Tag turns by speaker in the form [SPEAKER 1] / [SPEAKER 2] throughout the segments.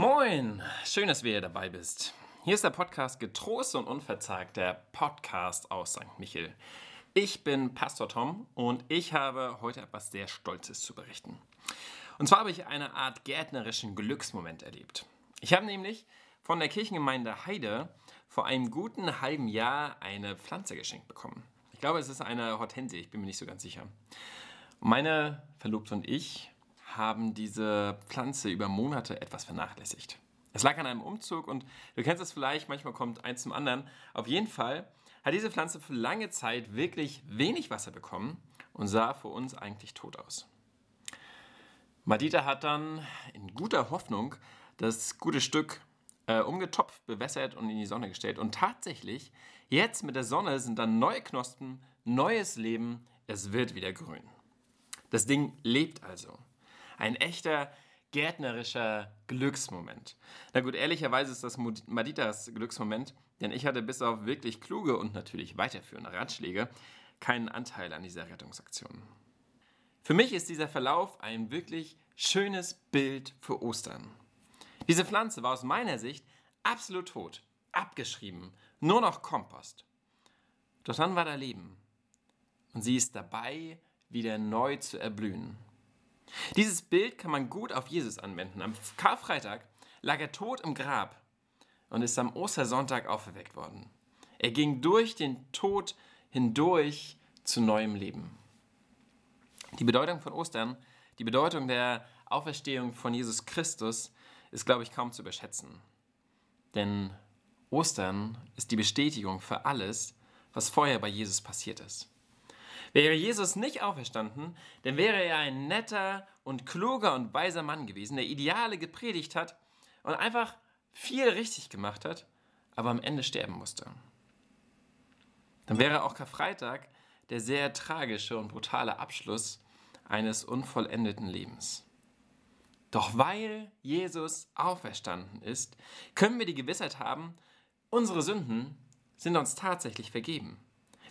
[SPEAKER 1] Moin, schön, dass du wieder dabei bist. Hier ist der Podcast Getrost und Unverzagt, der Podcast aus St. Michel. Ich bin Pastor Tom und ich habe heute etwas sehr Stolzes zu berichten. Und zwar habe ich eine Art gärtnerischen Glücksmoment erlebt. Ich habe nämlich von der Kirchengemeinde Heide vor einem guten halben Jahr eine Pflanze geschenkt bekommen. Ich glaube, es ist eine Hortensie, ich bin mir nicht so ganz sicher. Meine Verlobte und ich haben diese Pflanze über Monate etwas vernachlässigt. Es lag an einem Umzug und du kennst es vielleicht, manchmal kommt eins zum anderen. Auf jeden Fall hat diese Pflanze für lange Zeit wirklich wenig Wasser bekommen und sah für uns eigentlich tot aus. Madita hat dann in guter Hoffnung das gute Stück äh, umgetopft, bewässert und in die Sonne gestellt. Und tatsächlich, jetzt mit der Sonne sind dann neue Knospen, neues Leben, es wird wieder grün. Das Ding lebt also. Ein echter gärtnerischer Glücksmoment. Na gut, ehrlicherweise ist das Maditas Glücksmoment, denn ich hatte bis auf wirklich kluge und natürlich weiterführende Ratschläge keinen Anteil an dieser Rettungsaktion. Für mich ist dieser Verlauf ein wirklich schönes Bild für Ostern. Diese Pflanze war aus meiner Sicht absolut tot, abgeschrieben, nur noch Kompost. Doch dann war da Leben und sie ist dabei, wieder neu zu erblühen. Dieses Bild kann man gut auf Jesus anwenden. Am Karfreitag lag er tot im Grab und ist am Ostersonntag auferweckt worden. Er ging durch den Tod hindurch zu neuem Leben. Die Bedeutung von Ostern, die Bedeutung der Auferstehung von Jesus Christus ist, glaube ich, kaum zu überschätzen. Denn Ostern ist die Bestätigung für alles, was vorher bei Jesus passiert ist. Wäre Jesus nicht auferstanden, dann wäre er ein netter und kluger und weiser Mann gewesen, der Ideale gepredigt hat und einfach viel richtig gemacht hat, aber am Ende sterben musste. Dann wäre auch Karfreitag der sehr tragische und brutale Abschluss eines unvollendeten Lebens. Doch weil Jesus auferstanden ist, können wir die Gewissheit haben, unsere Sünden sind uns tatsächlich vergeben.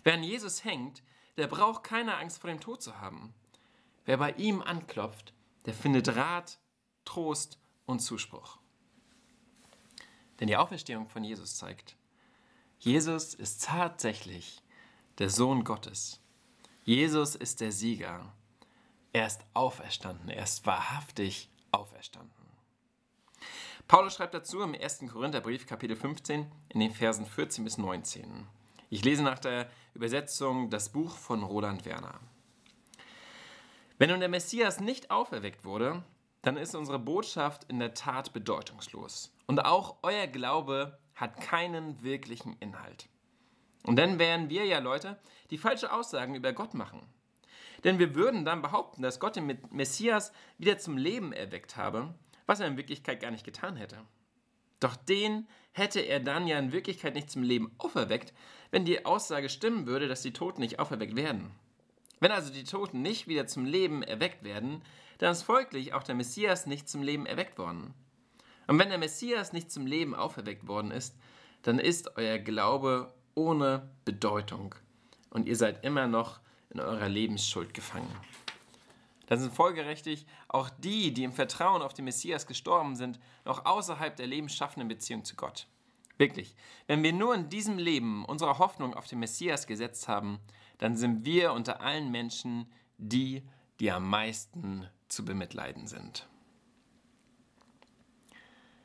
[SPEAKER 1] Wer an Jesus hängt, der braucht keine Angst vor dem Tod zu haben. Wer bei ihm anklopft, der findet Rat, Trost und Zuspruch. Denn die Auferstehung von Jesus zeigt, Jesus ist tatsächlich der Sohn Gottes. Jesus ist der Sieger. Er ist auferstanden. Er ist wahrhaftig auferstanden. Paulus schreibt dazu im 1. Korintherbrief, Kapitel 15, in den Versen 14 bis 19. Ich lese nach der Übersetzung das Buch von Roland Werner. Wenn nun der Messias nicht auferweckt wurde, dann ist unsere Botschaft in der Tat bedeutungslos. Und auch euer Glaube hat keinen wirklichen Inhalt. Und dann wären wir ja Leute, die falsche Aussagen über Gott machen. Denn wir würden dann behaupten, dass Gott den Messias wieder zum Leben erweckt habe, was er in Wirklichkeit gar nicht getan hätte. Doch den hätte er dann ja in Wirklichkeit nicht zum Leben auferweckt, wenn die Aussage stimmen würde, dass die Toten nicht auferweckt werden. Wenn also die Toten nicht wieder zum Leben erweckt werden, dann ist folglich auch der Messias nicht zum Leben erweckt worden. Und wenn der Messias nicht zum Leben auferweckt worden ist, dann ist euer Glaube ohne Bedeutung und ihr seid immer noch in eurer Lebensschuld gefangen dann sind folgerechtig auch die, die im Vertrauen auf den Messias gestorben sind, noch außerhalb der lebensschaffenden Beziehung zu Gott. Wirklich, wenn wir nur in diesem Leben unsere Hoffnung auf den Messias gesetzt haben, dann sind wir unter allen Menschen die, die am meisten zu bemitleiden sind.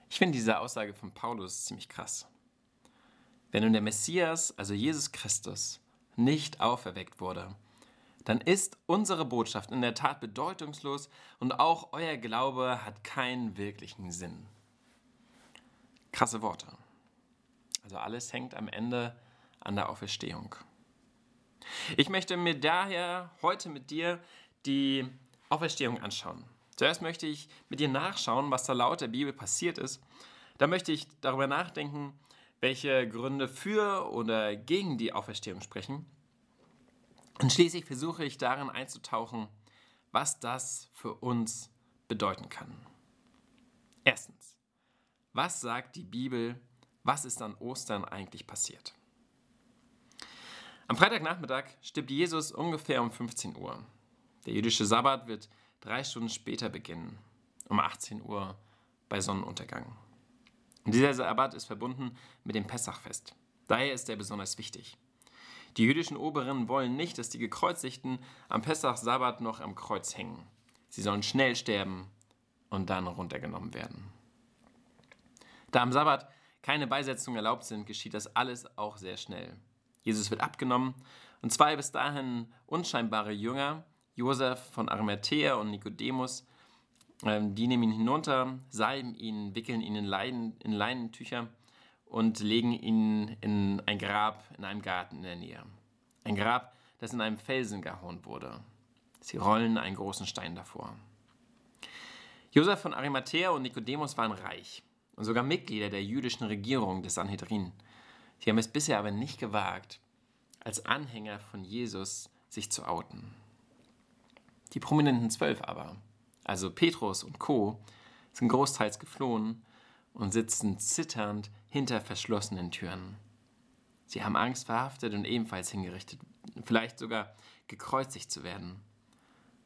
[SPEAKER 1] Ich finde diese Aussage von Paulus ziemlich krass. Wenn nun der Messias, also Jesus Christus, nicht auferweckt wurde, dann ist unsere Botschaft in der Tat bedeutungslos und auch euer Glaube hat keinen wirklichen Sinn. Krasse Worte. Also alles hängt am Ende an der Auferstehung. Ich möchte mir daher heute mit dir die Auferstehung anschauen. Zuerst möchte ich mit dir nachschauen, was da laut der Bibel passiert ist. Da möchte ich darüber nachdenken, welche Gründe für oder gegen die Auferstehung sprechen. Und schließlich versuche ich darin einzutauchen, was das für uns bedeuten kann. Erstens, was sagt die Bibel, was ist an Ostern eigentlich passiert? Am Freitagnachmittag stirbt Jesus ungefähr um 15 Uhr. Der jüdische Sabbat wird drei Stunden später beginnen, um 18 Uhr bei Sonnenuntergang. Und dieser Sabbat ist verbunden mit dem Pessachfest. Daher ist er besonders wichtig. Die jüdischen Oberen wollen nicht, dass die Gekreuzigten am Pessach-Sabbat noch am Kreuz hängen. Sie sollen schnell sterben und dann runtergenommen werden. Da am Sabbat keine Beisetzungen erlaubt sind, geschieht das alles auch sehr schnell. Jesus wird abgenommen und zwei bis dahin unscheinbare Jünger, Josef von Arimathea und Nikodemus, ähm, die nehmen ihn hinunter, salben ihn, wickeln ihn in, Leiden, in Leinentücher und legen ihn in ein Grab in einem Garten in der Nähe. Ein Grab, das in einem Felsen gehauen wurde. Sie rollen einen großen Stein davor. Josef von Arimathea und Nikodemus waren reich und sogar Mitglieder der jüdischen Regierung des Sanhedrin. Sie haben es bisher aber nicht gewagt, als Anhänger von Jesus sich zu outen. Die prominenten Zwölf aber, also Petrus und Co., sind großteils geflohen und sitzen zitternd hinter verschlossenen Türen. Sie haben Angst, verhaftet und ebenfalls hingerichtet, vielleicht sogar gekreuzigt zu werden.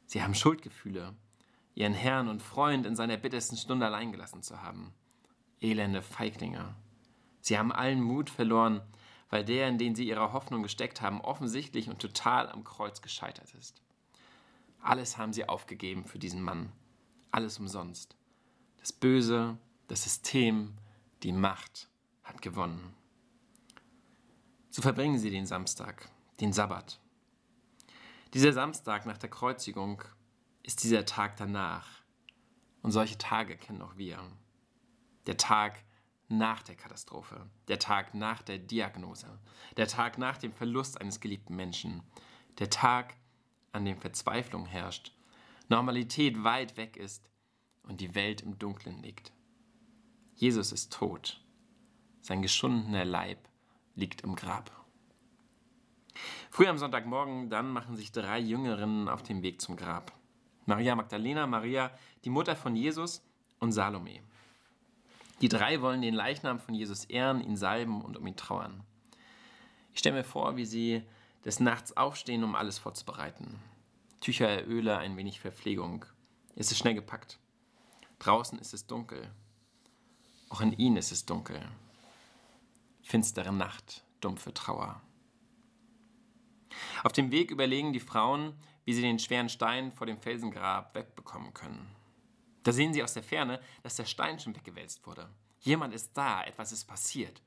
[SPEAKER 1] Sie haben Schuldgefühle, ihren Herrn und Freund in seiner bittersten Stunde allein gelassen zu haben. Elende Feiglinge. Sie haben allen Mut verloren, weil der, in den sie ihre Hoffnung gesteckt haben, offensichtlich und total am Kreuz gescheitert ist. Alles haben sie aufgegeben für diesen Mann. Alles umsonst. Das Böse, das System, die Macht hat gewonnen. So verbringen sie den Samstag, den Sabbat. Dieser Samstag nach der Kreuzigung ist dieser Tag danach. Und solche Tage kennen auch wir. Der Tag nach der Katastrophe, der Tag nach der Diagnose, der Tag nach dem Verlust eines geliebten Menschen, der Tag, an dem Verzweiflung herrscht, Normalität weit weg ist und die Welt im Dunkeln liegt. Jesus ist tot. Sein geschundener Leib liegt im Grab. Früh am Sonntagmorgen dann machen sich drei Jüngerinnen auf den Weg zum Grab. Maria Magdalena, Maria, die Mutter von Jesus und Salome. Die drei wollen den Leichnam von Jesus ehren, ihn salben und um ihn trauern. Ich stelle mir vor, wie sie des Nachts aufstehen, um alles vorzubereiten. Tücher, Öle, ein wenig Verpflegung. Es ist schnell gepackt. Draußen ist es dunkel. Auch in ihnen ist es dunkel. Finstere Nacht, dumpfe Trauer. Auf dem Weg überlegen die Frauen, wie sie den schweren Stein vor dem Felsengrab wegbekommen können. Da sehen sie aus der Ferne, dass der Stein schon weggewälzt wurde. Jemand ist da, etwas ist passiert.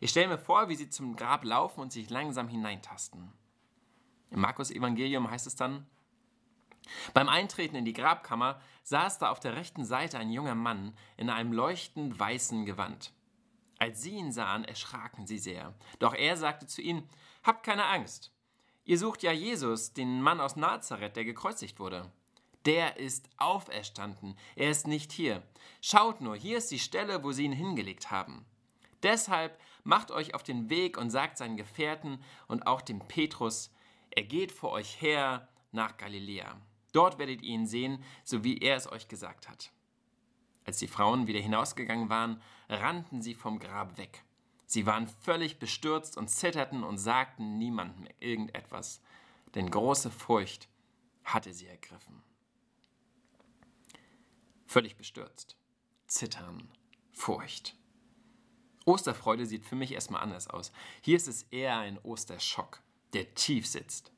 [SPEAKER 1] Ich stelle mir vor, wie sie zum Grab laufen und sich langsam hineintasten. Im Markus-Evangelium heißt es dann, beim Eintreten in die Grabkammer saß da auf der rechten Seite ein junger Mann in einem leuchtend weißen Gewand. Als sie ihn sahen, erschraken sie sehr. Doch er sagte zu ihnen, Habt keine Angst. Ihr sucht ja Jesus, den Mann aus Nazareth, der gekreuzigt wurde. Der ist auferstanden. Er ist nicht hier. Schaut nur, hier ist die Stelle, wo sie ihn hingelegt haben. Deshalb macht euch auf den Weg und sagt seinen Gefährten und auch dem Petrus, er geht vor euch her nach Galiläa. Dort werdet ihr ihn sehen, so wie er es euch gesagt hat. Als die Frauen wieder hinausgegangen waren, rannten sie vom Grab weg. Sie waren völlig bestürzt und zitterten und sagten niemandem irgendetwas, denn große Furcht hatte sie ergriffen. Völlig bestürzt, zittern, Furcht. Osterfreude sieht für mich erstmal anders aus. Hier ist es eher ein Osterschock, der tief sitzt.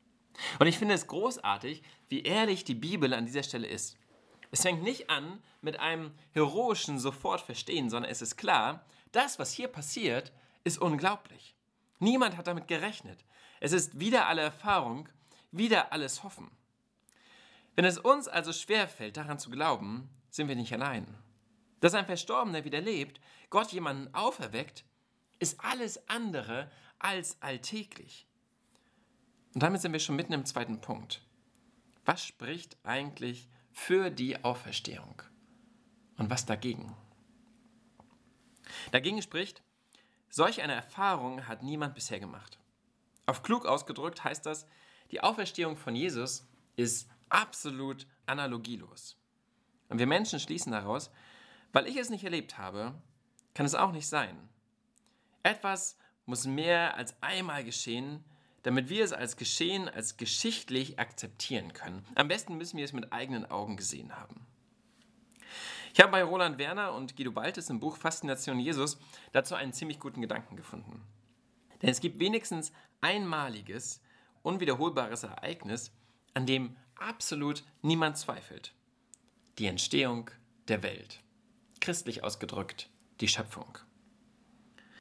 [SPEAKER 1] Und ich finde es großartig, wie ehrlich die Bibel an dieser Stelle ist. Es fängt nicht an mit einem heroischen Sofortverstehen, sondern es ist klar, das, was hier passiert, ist unglaublich. Niemand hat damit gerechnet. Es ist wieder alle Erfahrung, wieder alles Hoffen. Wenn es uns also schwerfällt, daran zu glauben, sind wir nicht allein. Dass ein Verstorbener wieder lebt, Gott jemanden auferweckt, ist alles andere als alltäglich. Und damit sind wir schon mitten im zweiten Punkt. Was spricht eigentlich für die Auferstehung? Und was dagegen? Dagegen spricht, solch eine Erfahrung hat niemand bisher gemacht. Auf klug ausgedrückt heißt das, die Auferstehung von Jesus ist absolut analogielos. Und wir Menschen schließen daraus, weil ich es nicht erlebt habe, kann es auch nicht sein. Etwas muss mehr als einmal geschehen, damit wir es als Geschehen, als geschichtlich akzeptieren können. Am besten müssen wir es mit eigenen Augen gesehen haben. Ich habe bei Roland Werner und Guido Baltes im Buch Faszination Jesus dazu einen ziemlich guten Gedanken gefunden. Denn es gibt wenigstens einmaliges, unwiederholbares Ereignis, an dem absolut niemand zweifelt. Die Entstehung der Welt. Christlich ausgedrückt, die Schöpfung.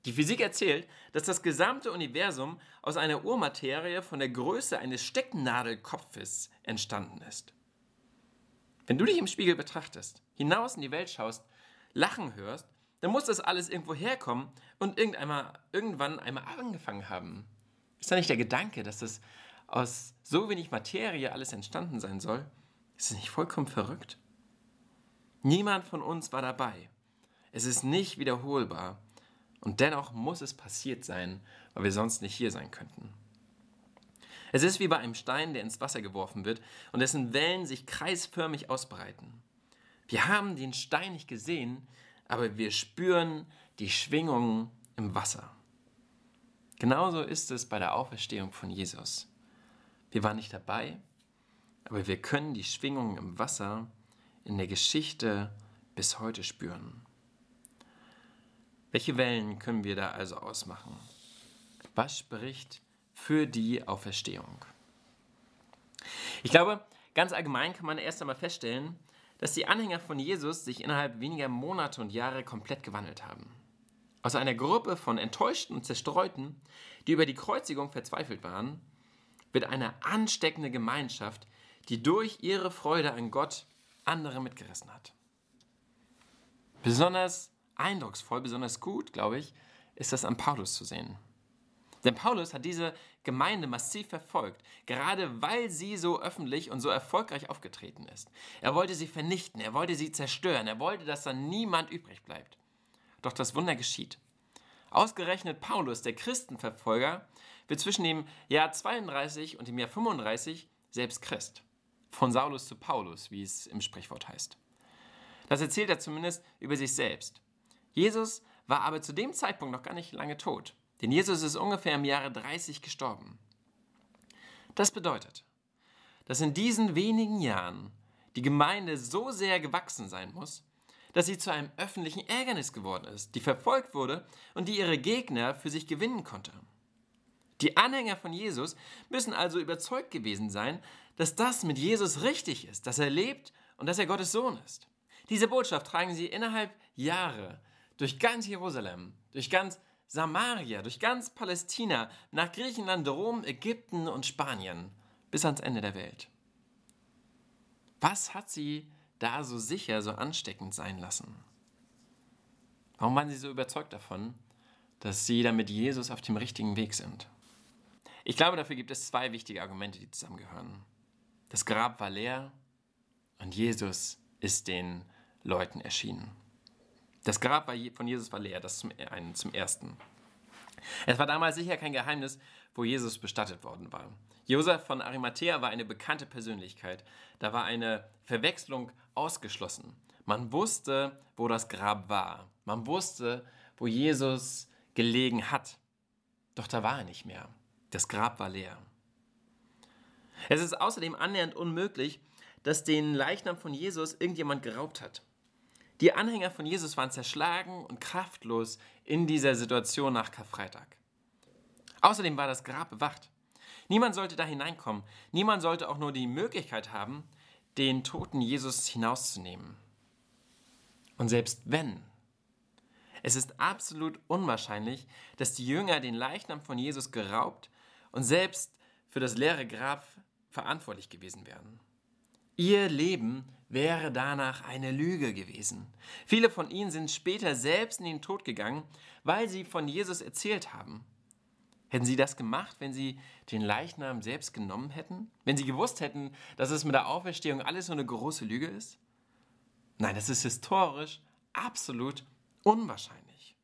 [SPEAKER 1] Die Physik erzählt, dass das gesamte Universum aus einer Urmaterie von der Größe eines Stecknadelkopfes entstanden ist. Wenn du dich im Spiegel betrachtest, hinaus in die Welt schaust, lachen hörst, dann muss das alles irgendwo herkommen und irgendwann einmal angefangen haben. Ist da nicht der Gedanke, dass das aus so wenig Materie alles entstanden sein soll? Ist es nicht vollkommen verrückt? Niemand von uns war dabei. Es ist nicht wiederholbar. Und dennoch muss es passiert sein, weil wir sonst nicht hier sein könnten. Es ist wie bei einem Stein, der ins Wasser geworfen wird und dessen Wellen sich kreisförmig ausbreiten. Wir haben den Stein nicht gesehen, aber wir spüren die Schwingungen im Wasser. Genauso ist es bei der Auferstehung von Jesus. Wir waren nicht dabei, aber wir können die Schwingungen im Wasser in der Geschichte bis heute spüren. Welche Wellen können wir da also ausmachen? Was spricht für die Auferstehung? Ich glaube, ganz allgemein kann man erst einmal feststellen, dass die Anhänger von Jesus sich innerhalb weniger Monate und Jahre komplett gewandelt haben. Aus einer Gruppe von Enttäuschten und Zerstreuten, die über die Kreuzigung verzweifelt waren, wird eine ansteckende Gemeinschaft, die durch ihre Freude an Gott andere mitgerissen hat. Besonders eindrucksvoll, besonders gut, glaube ich, ist das an Paulus zu sehen. Denn Paulus hat diese Gemeinde massiv verfolgt, gerade weil sie so öffentlich und so erfolgreich aufgetreten ist. Er wollte sie vernichten, er wollte sie zerstören, er wollte, dass dann niemand übrig bleibt. Doch das Wunder geschieht. Ausgerechnet Paulus, der Christenverfolger, wird zwischen dem Jahr 32 und dem Jahr 35 selbst Christ. Von Saulus zu Paulus, wie es im Sprichwort heißt. Das erzählt er zumindest über sich selbst. Jesus war aber zu dem Zeitpunkt noch gar nicht lange tot, denn Jesus ist ungefähr im Jahre 30 gestorben. Das bedeutet, dass in diesen wenigen Jahren die Gemeinde so sehr gewachsen sein muss, dass sie zu einem öffentlichen Ärgernis geworden ist, die verfolgt wurde und die ihre Gegner für sich gewinnen konnte. Die Anhänger von Jesus müssen also überzeugt gewesen sein, dass das mit Jesus richtig ist, dass er lebt und dass er Gottes Sohn ist. Diese Botschaft tragen sie innerhalb Jahre durch ganz Jerusalem, durch ganz Samaria, durch ganz Palästina, nach Griechenland, Rom, Ägypten und Spanien, bis ans Ende der Welt. Was hat sie da so sicher, so ansteckend sein lassen? Warum waren sie so überzeugt davon, dass sie da mit Jesus auf dem richtigen Weg sind? Ich glaube, dafür gibt es zwei wichtige Argumente, die zusammengehören. Das Grab war leer und Jesus ist den Leuten erschienen. Das Grab von Jesus war leer, das zum, einen, zum ersten. Es war damals sicher kein Geheimnis, wo Jesus bestattet worden war. Josef von Arimathea war eine bekannte Persönlichkeit. Da war eine Verwechslung ausgeschlossen. Man wusste, wo das Grab war. Man wusste, wo Jesus gelegen hat. Doch da war er nicht mehr. Das Grab war leer. Es ist außerdem annähernd unmöglich, dass den Leichnam von Jesus irgendjemand geraubt hat. Die Anhänger von Jesus waren zerschlagen und kraftlos in dieser Situation nach Karfreitag. Außerdem war das Grab bewacht. Niemand sollte da hineinkommen. Niemand sollte auch nur die Möglichkeit haben, den toten Jesus hinauszunehmen. Und selbst wenn, es ist absolut unwahrscheinlich, dass die Jünger den Leichnam von Jesus geraubt und selbst für das leere Grab verantwortlich gewesen wären. Ihr Leben wäre danach eine Lüge gewesen. Viele von ihnen sind später selbst in den Tod gegangen, weil sie von Jesus erzählt haben. Hätten sie das gemacht, wenn sie den Leichnam selbst genommen hätten? Wenn sie gewusst hätten, dass es mit der Auferstehung alles so eine große Lüge ist? Nein, das ist historisch absolut unwahrscheinlich.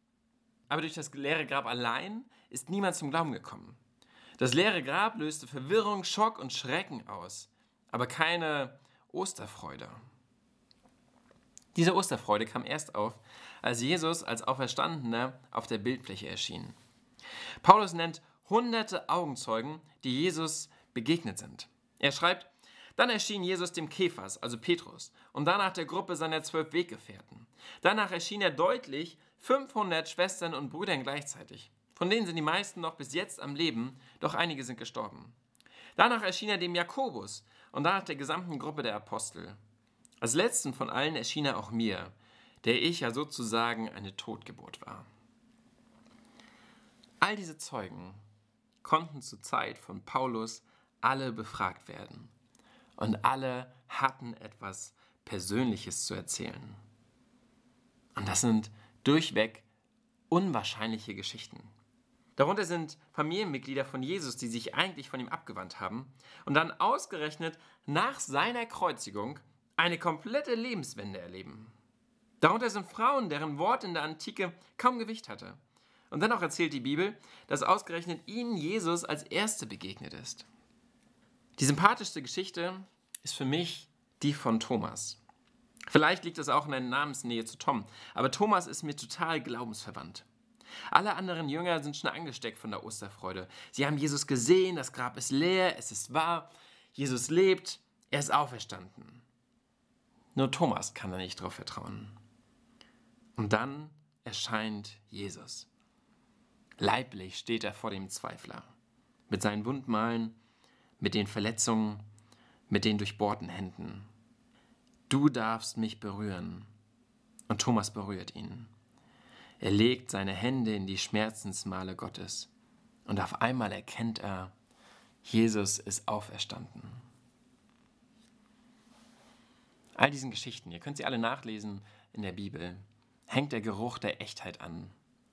[SPEAKER 1] Aber durch das leere Grab allein ist niemand zum Glauben gekommen. Das leere Grab löste Verwirrung, Schock und Schrecken aus, aber keine Osterfreude. Diese Osterfreude kam erst auf, als Jesus als Auferstandener auf der Bildfläche erschien. Paulus nennt hunderte Augenzeugen, die Jesus begegnet sind. Er schreibt, Dann erschien Jesus dem Kephas, also Petrus, und danach der Gruppe seiner zwölf Weggefährten. Danach erschien er deutlich 500 Schwestern und Brüdern gleichzeitig. Von denen sind die meisten noch bis jetzt am Leben, doch einige sind gestorben. Danach erschien er dem Jakobus und danach der gesamten Gruppe der Apostel. Als letzten von allen erschien er auch mir, der ich ja sozusagen eine Totgeburt war. All diese Zeugen konnten zur Zeit von Paulus alle befragt werden und alle hatten etwas Persönliches zu erzählen. Und das sind durchweg unwahrscheinliche Geschichten. Darunter sind Familienmitglieder von Jesus, die sich eigentlich von ihm abgewandt haben und dann ausgerechnet nach seiner Kreuzigung eine komplette Lebenswende erleben. Darunter sind Frauen, deren Wort in der Antike kaum Gewicht hatte. Und dann auch erzählt die Bibel, dass ausgerechnet ihnen Jesus als Erste begegnet ist. Die sympathischste Geschichte ist für mich die von Thomas. Vielleicht liegt es auch in der Namensnähe zu Tom, aber Thomas ist mir total glaubensverwandt. Alle anderen Jünger sind schon angesteckt von der Osterfreude. Sie haben Jesus gesehen, das Grab ist leer, es ist wahr, Jesus lebt, er ist auferstanden. Nur Thomas kann da nicht drauf vertrauen. Und dann erscheint Jesus. Leiblich steht er vor dem Zweifler. Mit seinen Wundmalen, mit den Verletzungen, mit den durchbohrten Händen. Du darfst mich berühren. Und Thomas berührt ihn. Er legt seine Hände in die Schmerzensmale Gottes und auf einmal erkennt er, Jesus ist auferstanden. All diesen Geschichten, ihr könnt sie alle nachlesen in der Bibel, hängt der Geruch der Echtheit an.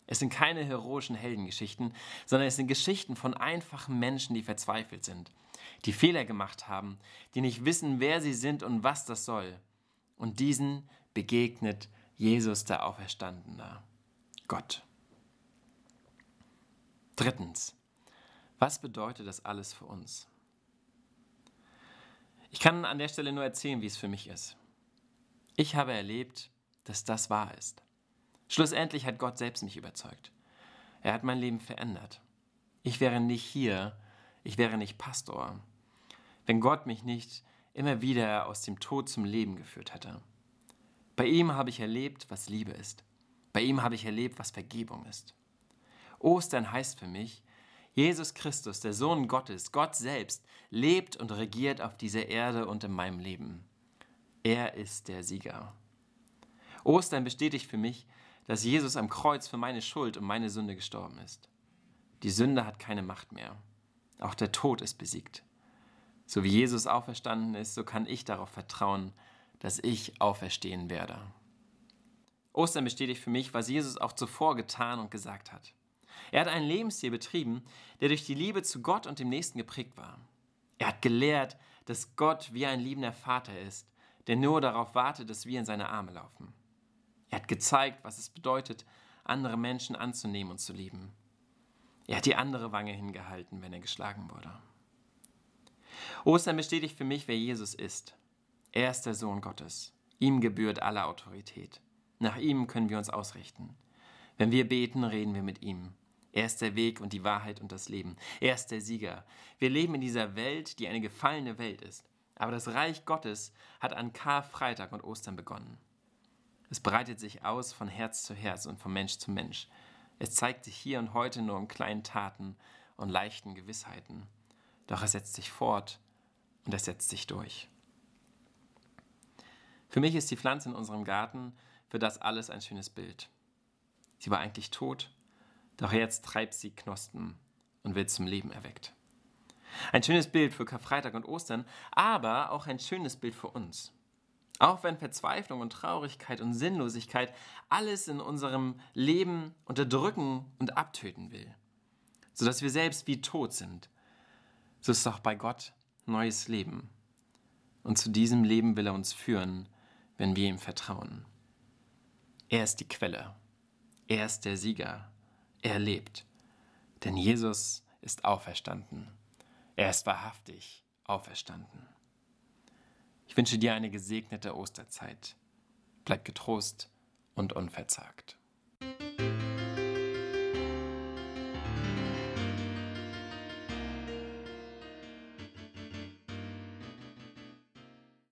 [SPEAKER 1] Es sind keine heroischen Heldengeschichten, sondern es sind Geschichten von einfachen Menschen, die verzweifelt sind, die Fehler gemacht haben, die nicht wissen, wer sie sind und was das soll. Und diesen begegnet Jesus der Auferstandene. Gott. Drittens, was bedeutet das alles für uns? Ich kann an der Stelle nur erzählen, wie es für mich ist. Ich habe erlebt, dass das wahr ist. Schlussendlich hat Gott selbst mich überzeugt. Er hat mein Leben verändert. Ich wäre nicht hier, ich wäre nicht Pastor, wenn Gott mich nicht immer wieder aus dem Tod zum Leben geführt hätte. Bei ihm habe ich erlebt, was Liebe ist. Bei ihm habe ich erlebt, was Vergebung ist. Ostern heißt für mich, Jesus Christus, der Sohn Gottes, Gott selbst, lebt und regiert auf dieser Erde und in meinem Leben. Er ist der Sieger. Ostern bestätigt für mich, dass Jesus am Kreuz für meine Schuld und meine Sünde gestorben ist. Die Sünde hat keine Macht mehr. Auch der Tod ist besiegt. So wie Jesus auferstanden ist, so kann ich darauf vertrauen, dass ich auferstehen werde. Ostern bestätigt für mich, was Jesus auch zuvor getan und gesagt hat. Er hat einen Lebensstil betrieben, der durch die Liebe zu Gott und dem Nächsten geprägt war. Er hat gelehrt, dass Gott wie ein liebender Vater ist, der nur darauf wartet, dass wir in seine Arme laufen. Er hat gezeigt, was es bedeutet, andere Menschen anzunehmen und zu lieben. Er hat die andere Wange hingehalten, wenn er geschlagen wurde. Ostern bestätigt für mich, wer Jesus ist. Er ist der Sohn Gottes. Ihm gebührt alle Autorität. Nach ihm können wir uns ausrichten. Wenn wir beten, reden wir mit ihm. Er ist der Weg und die Wahrheit und das Leben. Er ist der Sieger. Wir leben in dieser Welt, die eine gefallene Welt ist. Aber das Reich Gottes hat an Karfreitag und Ostern begonnen. Es breitet sich aus von Herz zu Herz und von Mensch zu Mensch. Es zeigt sich hier und heute nur in kleinen Taten und leichten Gewissheiten. Doch es setzt sich fort und es setzt sich durch. Für mich ist die Pflanze in unserem Garten für das alles ein schönes Bild. Sie war eigentlich tot, doch jetzt treibt sie Knospen und wird zum Leben erweckt. Ein schönes Bild für Karfreitag und Ostern, aber auch ein schönes Bild für uns. Auch wenn Verzweiflung und Traurigkeit und Sinnlosigkeit alles in unserem Leben unterdrücken und abtöten will, sodass wir selbst wie tot sind, so ist auch bei Gott neues Leben. Und zu diesem Leben will er uns führen, wenn wir ihm vertrauen. Er ist die Quelle. Er ist der Sieger. Er lebt. Denn Jesus ist auferstanden. Er ist wahrhaftig auferstanden. Ich wünsche dir eine gesegnete Osterzeit. Bleib getrost und unverzagt.